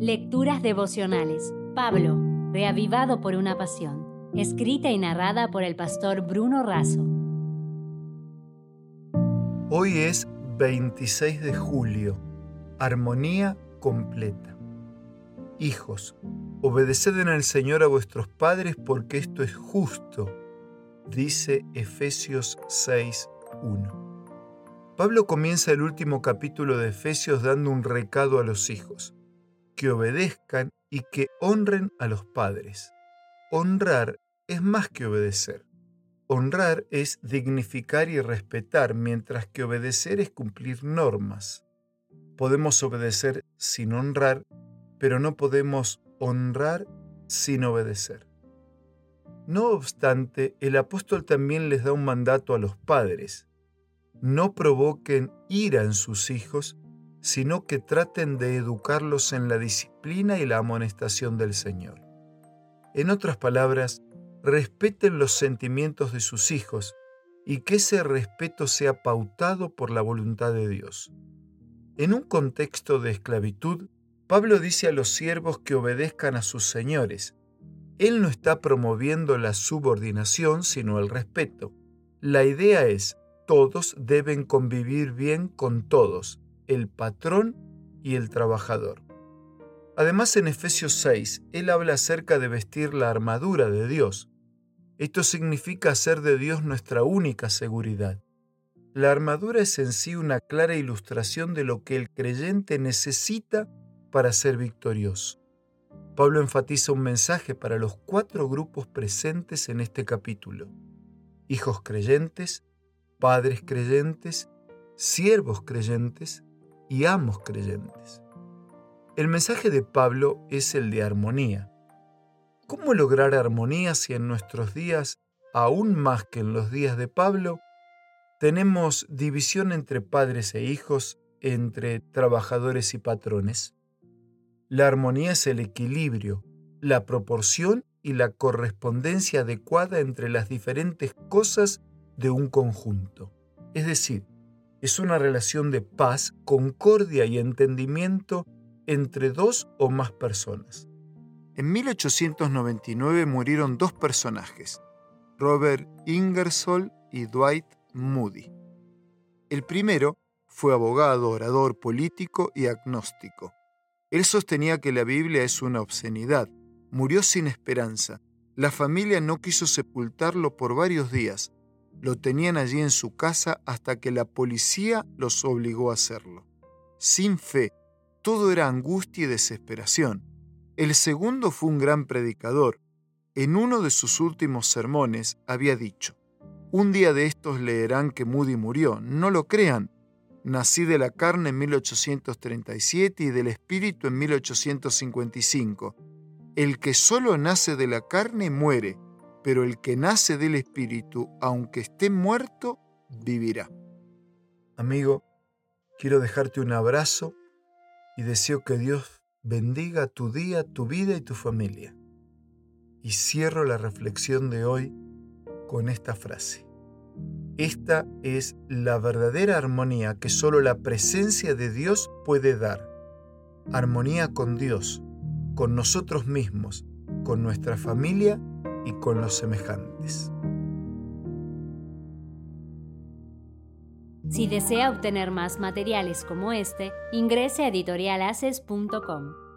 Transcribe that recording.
Lecturas devocionales. Pablo, reavivado por una pasión. Escrita y narrada por el pastor Bruno Razo. Hoy es 26 de julio. Armonía completa. Hijos, obedeced en el Señor a vuestros padres porque esto es justo, dice Efesios 6.1. Pablo comienza el último capítulo de Efesios dando un recado a los hijos, que obedezcan y que honren a los padres. Honrar es más que obedecer. Honrar es dignificar y respetar, mientras que obedecer es cumplir normas. Podemos obedecer sin honrar, pero no podemos honrar sin obedecer. No obstante, el apóstol también les da un mandato a los padres, no provoquen ira en sus hijos, sino que traten de educarlos en la disciplina y la amonestación del Señor. En otras palabras, respeten los sentimientos de sus hijos y que ese respeto sea pautado por la voluntad de Dios. En un contexto de esclavitud, Pablo dice a los siervos que obedezcan a sus señores. Él no está promoviendo la subordinación, sino el respeto. La idea es, todos deben convivir bien con todos, el patrón y el trabajador. Además, en Efesios 6, él habla acerca de vestir la armadura de Dios. Esto significa hacer de Dios nuestra única seguridad. La armadura es en sí una clara ilustración de lo que el creyente necesita para ser victorioso. Pablo enfatiza un mensaje para los cuatro grupos presentes en este capítulo. Hijos creyentes, padres creyentes, siervos creyentes y amos creyentes. El mensaje de Pablo es el de armonía. ¿Cómo lograr armonía si en nuestros días, aún más que en los días de Pablo, tenemos división entre padres e hijos, entre trabajadores y patrones? La armonía es el equilibrio, la proporción y la correspondencia adecuada entre las diferentes cosas de un conjunto. Es decir, es una relación de paz, concordia y entendimiento entre dos o más personas. En 1899 murieron dos personajes, Robert Ingersoll y Dwight Moody. El primero fue abogado, orador político y agnóstico. Él sostenía que la Biblia es una obscenidad. Murió sin esperanza. La familia no quiso sepultarlo por varios días lo tenían allí en su casa hasta que la policía los obligó a hacerlo. Sin fe, todo era angustia y desesperación. El segundo fue un gran predicador. En uno de sus últimos sermones había dicho, un día de estos leerán que Moody murió, no lo crean. Nací de la carne en 1837 y del espíritu en 1855. El que solo nace de la carne muere pero el que nace del Espíritu, aunque esté muerto, vivirá. Amigo, quiero dejarte un abrazo y deseo que Dios bendiga tu día, tu vida y tu familia. Y cierro la reflexión de hoy con esta frase. Esta es la verdadera armonía que solo la presencia de Dios puede dar. Armonía con Dios, con nosotros mismos, con nuestra familia y con los semejantes. Si desea obtener más materiales como este, ingrese a editorialaces.com.